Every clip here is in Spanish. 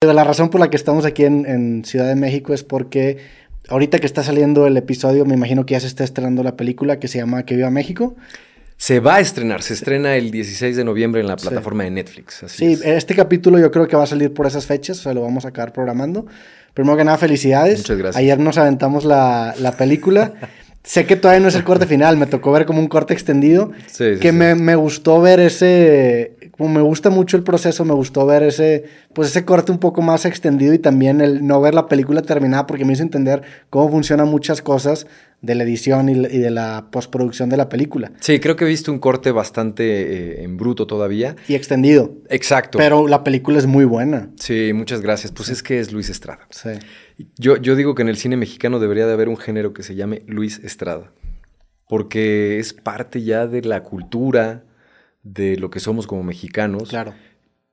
La razón por la que estamos aquí en, Ciudad de México es porque ahorita que está saliendo el episodio, me imagino que ya se está estrenando la película que se llama Que Viva México. Se va a estrenar, se estrena el 16 de noviembre en la plataforma de Netflix. sí, este capítulo yo creo que va a salir por esas fechas, o sea, lo vamos a acabar programando. Primero que nada, felicidades. Muchas gracias. Ayer nos aventamos la, la película. sé que todavía no es el corte final, me tocó ver como un corte extendido. Sí, sí, que Me, me, gustó ver ese, como me gusta mucho el proceso, me gustó ver ese, pues ese corte un poco más extendido y también el no ver la película terminada porque me hizo entender cómo funcionan muchas cosas de la edición y, de la postproducción de la película. Sí, creo que he visto un corte bastante eh, en bruto todavía. Y extendido. Exacto. Pero la película es muy buena. Sí, muchas gracias. Pues es que es Luis Estrada. Sí. Yo, yo digo que en el cine mexicano debería de haber un género que se llame Luis Estrada. Porque es parte ya de la cultura, de lo que somos como mexicanos. Claro.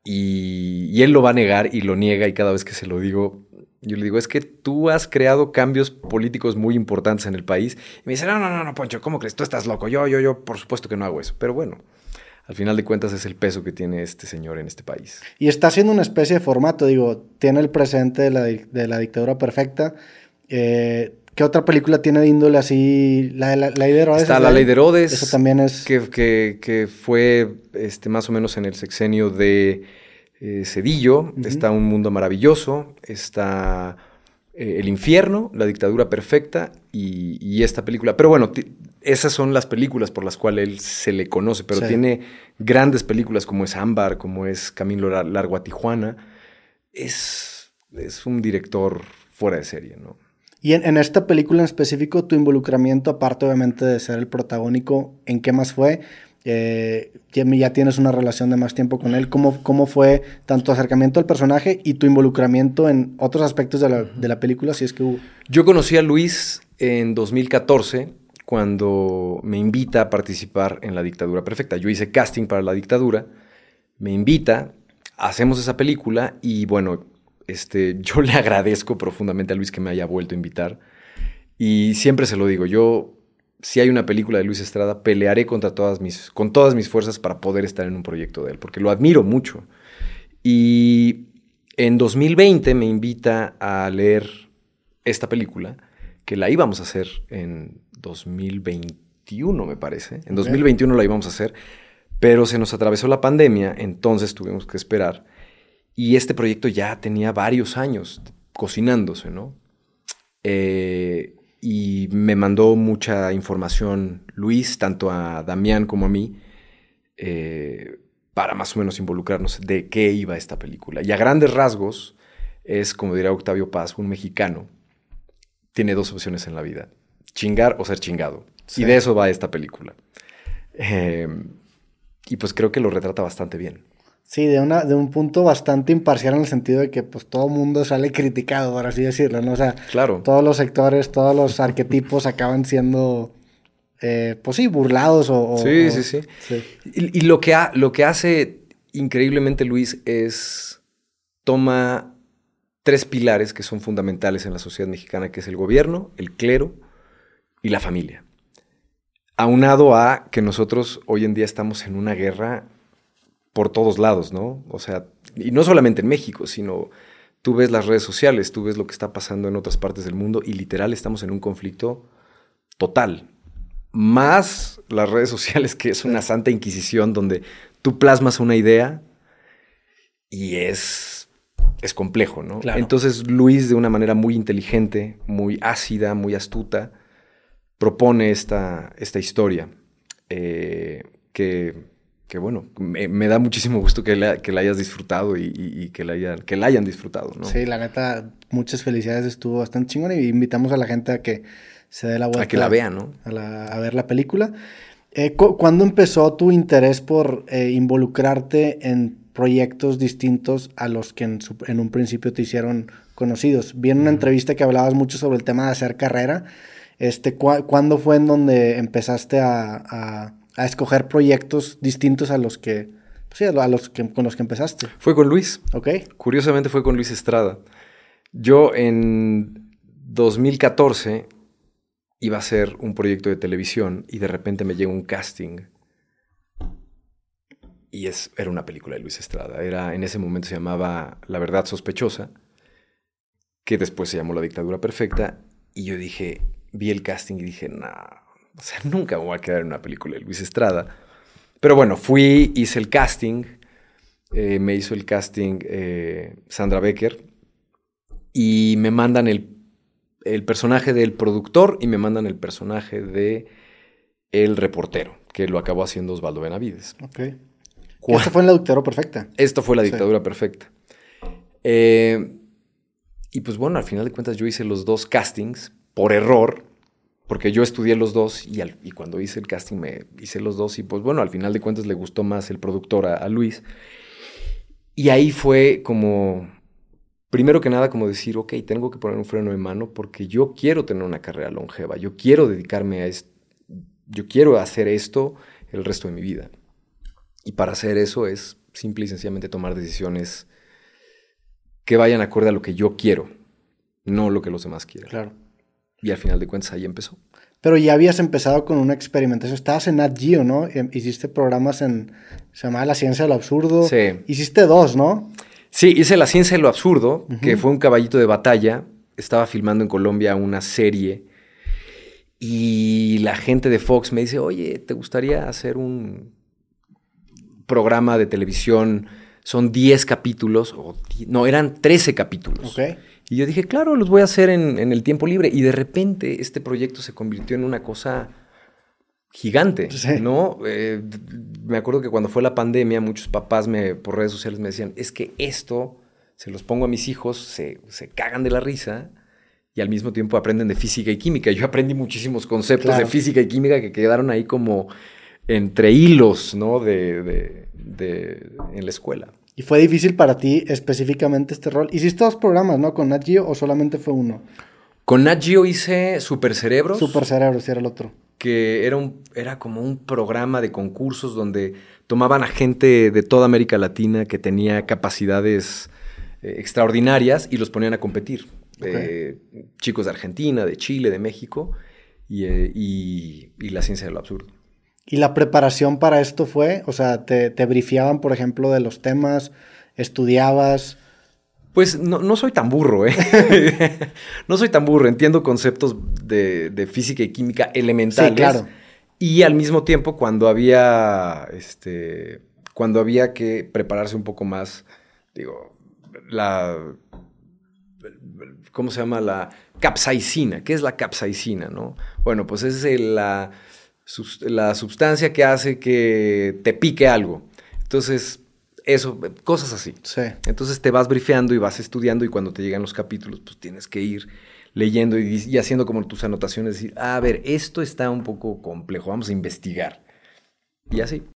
Y, él lo va a negar y lo niega y cada vez que se lo digo, yo le digo, es que tú has creado cambios políticos muy importantes en el país. Y me dice, no, no, no, no, Poncho, ¿cómo crees? Tú estás loco. Yo, yo, yo, por supuesto que no hago eso. Pero bueno, al final de cuentas es el peso que tiene este señor en este país. Y está haciendo una especie de formato, digo, tiene el presente de la, de la dictadura perfecta. Eh, ¿Qué otra película tiene de índole así? La, la, la Ley de Herodes. Está La Ley de Herodes. Eso también es. Que, que, fue este, más o menos en el sexenio de eh, Cedillo. Está Un Mundo Maravilloso. Está eh, El Infierno, La Dictadura Perfecta y, esta película. Pero bueno, esas son las películas por las cuales él se le conoce. Pero tiene grandes películas como es Ámbar, como es Camino Largo a Tijuana. Es, es un director fuera de serie, ¿no? Y en, esta película en específico, tu involucramiento, aparte obviamente de ser el protagónico, ¿en qué más fue? Eh, ya tienes una relación de más tiempo con él. ¿Cómo, ¿Cómo fue tanto acercamiento al personaje y tu involucramiento en otros aspectos de la, de la película, si es que hubo? Yo conocí a Luis en 2014 cuando me invita a participar en La Dictadura Perfecta. Yo hice casting para La Dictadura, me invita, hacemos esa película y bueno, este, yo le agradezco profundamente a Luis que me haya vuelto a invitar. Y siempre se lo digo, yo, si hay una película de Luis Estrada, pelearé contra todas mis, con todas mis fuerzas para poder estar en un proyecto de él, porque lo admiro mucho. Y en 2020 me invita a leer esta película, que la íbamos a hacer en 2021, me parece. En 2021 la íbamos a hacer, pero se nos atravesó la pandemia, entonces tuvimos que esperar. Y este proyecto ya tenía varios años cocinándose, ¿no? Eh, me mandó mucha información Luis, tanto a Damián como a mí, eh, para más o menos involucrarnos de qué iba esta película. Y a grandes rasgos es, como diría Octavio Paz, un mexicano. Tiene dos opciones en la vida, chingar o ser chingado. Y de eso va esta película. Eh, y pues creo que lo retrata bastante bien. Sí, de, una, de un punto bastante imparcial en el sentido de que pues todo mundo sale criticado, por así decirlo, ¿no? O sea, claro. todos los sectores, todos los arquetipos acaban siendo, eh, pues sí, burlados o... sí, sí, sí, Y, lo, que ha, lo que hace increíblemente Luis es toma tres pilares que son fundamentales en la sociedad mexicana, que es el gobierno, el clero y la familia. Aunado a que nosotros hoy en día estamos en una guerra por todos lados, ¿no? O sea, y no solamente en México, sino tú ves las redes sociales, tú ves lo que está pasando en otras partes del mundo y literal estamos en un conflicto total. Más las redes sociales, que es una santa inquisición donde tú plasmas una idea y es, es complejo, ¿no? Entonces Luis, de una manera muy inteligente, muy ácida, muy astuta, propone esta, esta historia eh, que que bueno, me, da muchísimo gusto que la, que la hayas disfrutado y, que, la hayan, que la hayan disfrutado, ¿no? Sí, la neta, muchas felicidades, estuvo bastante chingón y invitamos a la gente a que se dé la vuelta. A que la vea, ¿no? A, ver la película. Eh, ¿Cuándo empezó tu interés por eh, involucrarte en proyectos distintos a los que en, un principio te hicieron conocidos? Vi en una entrevista que hablabas mucho sobre el tema de hacer carrera. Este, ¿Cuándo fue en donde empezaste a a escoger proyectos distintos a los que, pues sí, a los que, con los que empezaste. Fue con Luis. Ok. Curiosamente fue con Luis Estrada. Yo en 2014 iba a hacer un proyecto de televisión y de repente me llegó un casting y es, era una película de Luis Estrada. Era, en ese momento se llamaba La Verdad Sospechosa, que después se llamó La Dictadura Perfecta. Y yo dije, vi el casting y dije, no, o sea, nunca me voy a quedar en una película de Luis Estrada. Pero bueno, fui, hice el casting, eh, me hizo el casting eh, Sandra Becker y me mandan el, el, personaje del productor y me mandan el personaje de el reportero, que lo acabó haciendo Osvaldo Benavides. Ok. Esto fue en la dictadura perfecta. Esto fue la dictadura perfecta. Eh, y pues bueno, al final de cuentas yo hice los dos castings por error, porque yo estudié los dos y, cuando hice el casting me hice los dos y pues bueno, al final de cuentas le gustó más el productor a, a, Luis. Y ahí fue como, primero que nada, como decir, ok, tengo que poner un freno de mano porque yo quiero tener una carrera longeva, yo quiero dedicarme a esto, yo quiero hacer esto el resto de mi vida. Y para hacer eso es simple y sencillamente tomar decisiones que vayan acorde a lo que yo quiero, no lo que los demás quieren. Claro. Y al final de cuentas ahí empezó. Pero ya habías empezado con una experimentación. Estabas en Nat Geo, ¿no? Em, hiciste programas en. Se llamaba La Ciencia de lo Absurdo. Sí. Hiciste dos, ¿no? Sí, hice La Ciencia de lo Absurdo, que fue un caballito de batalla. Estaba filmando en Colombia una serie. Y la gente de Fox me dice: Oye, ¿te gustaría hacer un programa de televisión? Son 10 capítulos, o, no, eran 13 capítulos. Ok. Y yo dije, claro, los voy a hacer en, en, el tiempo libre. Y de repente este proyecto se convirtió en una cosa gigante, Sí. ¿no? Eh, me acuerdo que cuando fue la pandemia, muchos papás me, por redes sociales me decían, es que esto, se los pongo a mis hijos, se, se cagan de la risa y al mismo tiempo aprenden de física y química. Yo aprendí muchísimos conceptos Claro. de física y química que quedaron ahí como entre hilos, ¿no? De, de- de- en la escuela. Y fue difícil para ti específicamente este rol. Hiciste dos programas, ¿no? Con Nat Geo o solamente fue uno. Con Nat Geo hice Super Cerebros. Super Cerebro, si era el otro. que era, un, era como un programa de concursos donde tomaban a gente de toda América Latina que tenía capacidades eh, extraordinarias y los ponían a competir. Eh, chicos de Argentina, de Chile, de México y, eh, y- y la ciencia de lo absurdo. ¿Y la preparación para esto fue? O sea, te, te brifiaban, por ejemplo, de los temas, estudiabas. Pues no, no soy tan burro, ¿eh? no soy tan burro. Entiendo conceptos de, de física y química elementales. Sí, claro. Y al mismo tiempo, cuando había, este, cuando había que prepararse un poco más, digo, la, ¿cómo se llama? La capsaicina. ¿Qué es la capsaicina, no? Bueno, pues es la, la sustancia que hace que te pique algo. Entonces, eso, cosas así. Sí. Entonces te vas brifeando y vas estudiando y cuando te llegan los capítulos, pues tienes que ir leyendo y, y haciendo como tus anotaciones, decir, "Ah, a ver, esto está un poco complejo, vamos a investigar. Y así.